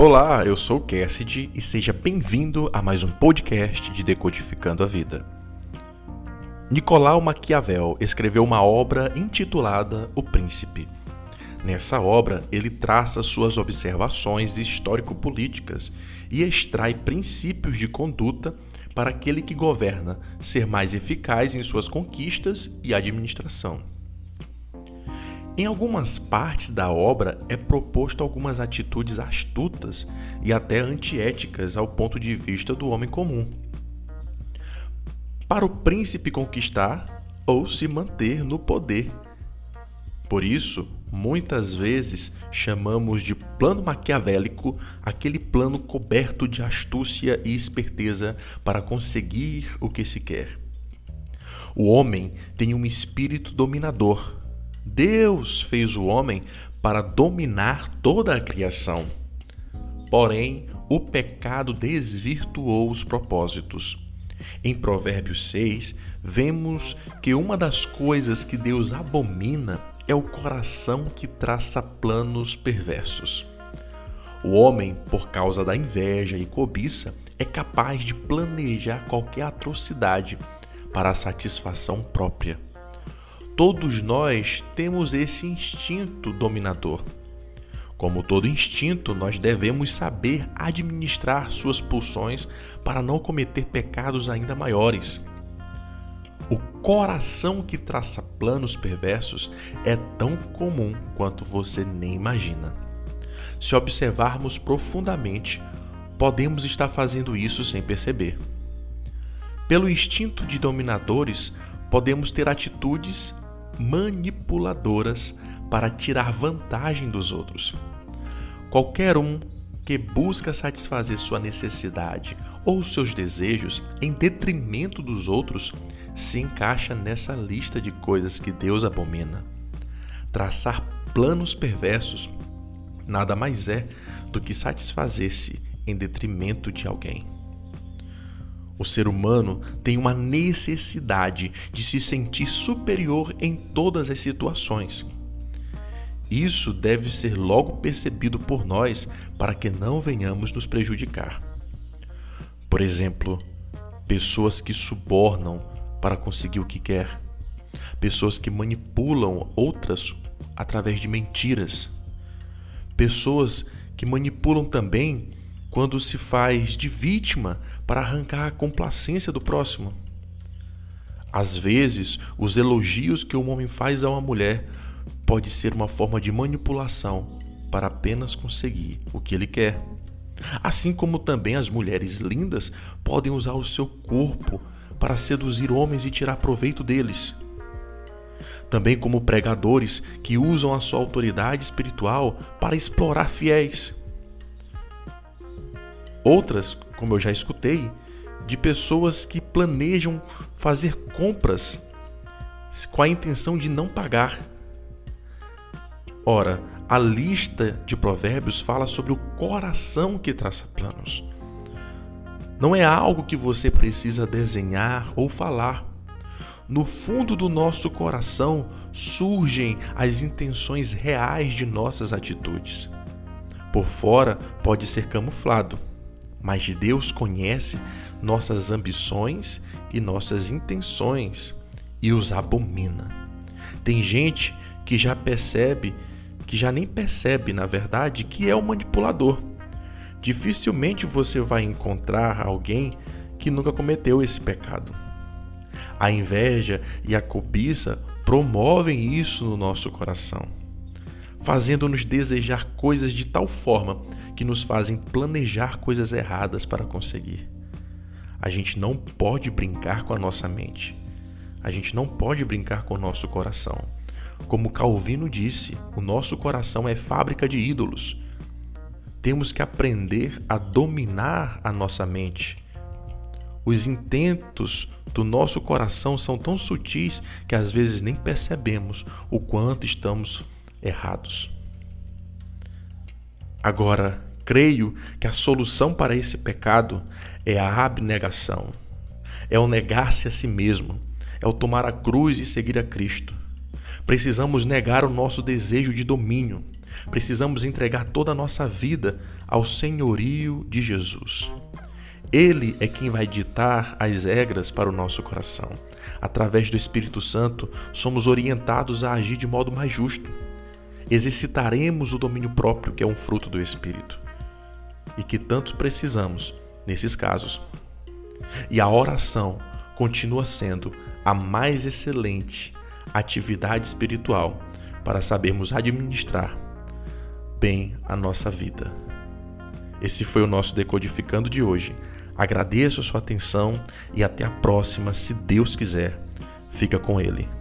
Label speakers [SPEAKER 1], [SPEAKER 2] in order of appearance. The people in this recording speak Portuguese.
[SPEAKER 1] Olá, eu sou o Cassidy e seja bem-vindo a mais um podcast de Decodificando a Vida. Nicolau Maquiavel escreveu uma obra intitulada O Príncipe. Nessa obra, ele traça suas observações histórico-políticas e extrai princípios de conduta para aquele que governa ser mais eficaz em suas conquistas e administração. Em algumas partes da obra é proposto algumas atitudes astutas e até antiéticas ao ponto de vista do homem comum. Para o príncipe conquistar ou se manter no poder. Por isso, muitas vezes chamamos de plano maquiavélico aquele plano coberto de astúcia e esperteza para conseguir o que se quer. O homem tem um espírito dominador Deus fez o homem para dominar toda a criação. Porém, o pecado desvirtuou os propósitos. Em Provérbios 6, vemos que uma das coisas que Deus abomina é o coração que traça planos perversos. O homem, por causa da inveja e cobiça, é capaz de planejar qualquer atrocidade para a satisfação própria. Todos nós temos esse instinto dominador. Como todo instinto, nós devemos saber administrar suas pulsões para não cometer pecados ainda maiores. O coração que traça planos perversos é tão comum quanto você nem imagina. Se observarmos profundamente, podemos estar fazendo isso sem perceber. Pelo instinto de dominadores, podemos ter atitudes manipuladoras para tirar vantagem dos outros. Qualquer um que busca satisfazer sua necessidade ou seus desejos em detrimento dos outros se encaixa nessa lista de coisas que Deus abomina. Traçar planos perversos nada mais é do que satisfazer-se em detrimento de alguém. O ser humano tem uma necessidade de se sentir superior em todas as situações. Isso deve ser logo percebido por nós para que não venhamos nos prejudicar. Por exemplo, pessoas que subornam para conseguir o que quer, pessoas que manipulam outras através de mentiras, pessoas que manipulam também quando se faz de vítima para arrancar a complacência do próximo. Às vezes, os elogios que um homem faz a uma mulher pode ser uma forma de manipulação para apenas conseguir o que ele quer. Assim como também as mulheres lindas podem usar o seu corpo para seduzir homens e tirar proveito deles. Também como pregadores que usam a sua autoridade espiritual para explorar fiéis. Outras, como eu já escutei, de pessoas que planejam fazer compras com a intenção de não pagar. Ora, a lista de provérbios fala sobre o coração que traça planos. Não é algo que você precisa desenhar ou falar. No fundo do nosso coração surgem as intenções reais de nossas atitudes. Por fora pode ser camuflado, mas Deus conhece nossas ambições e nossas intenções e os abomina. Tem gente que já percebe, que já nem percebe, na verdade, que é o manipulador. Dificilmente você vai encontrar alguém que nunca cometeu esse pecado. A inveja e a cobiça promovem isso no nosso coração, fazendo-nos desejar coisas de tal forma que nos fazem planejar coisas erradas para conseguir. A gente não pode brincar com a nossa mente. A gente não pode brincar com o nosso coração. Como Calvino disse, o nosso coração é fábrica de ídolos. Temos que aprender a dominar a nossa mente. Os intentos do nosso coração são tão sutis que às vezes nem percebemos o quanto estamos errados. Agora, creio que a solução para esse pecado é a abnegação, é o negar-se a si mesmo, é o tomar a cruz e seguir a Cristo. Precisamos negar o nosso desejo de domínio, Precisamos entregar toda a nossa vida ao senhorio de Jesus. Ele é quem vai ditar as regras para o nosso coração. Através do Espírito Santo, somos orientados a agir de modo mais justo. Exercitaremos o domínio próprio, que é um fruto do Espírito, e que tanto precisamos nesses casos. E a oração continua sendo a mais excelente atividade espiritual para sabermos administrar bem a nossa vida. Esse foi o nosso Decodificando de hoje. Agradeço a sua atenção e até a próxima, se Deus quiser. Fica com Ele.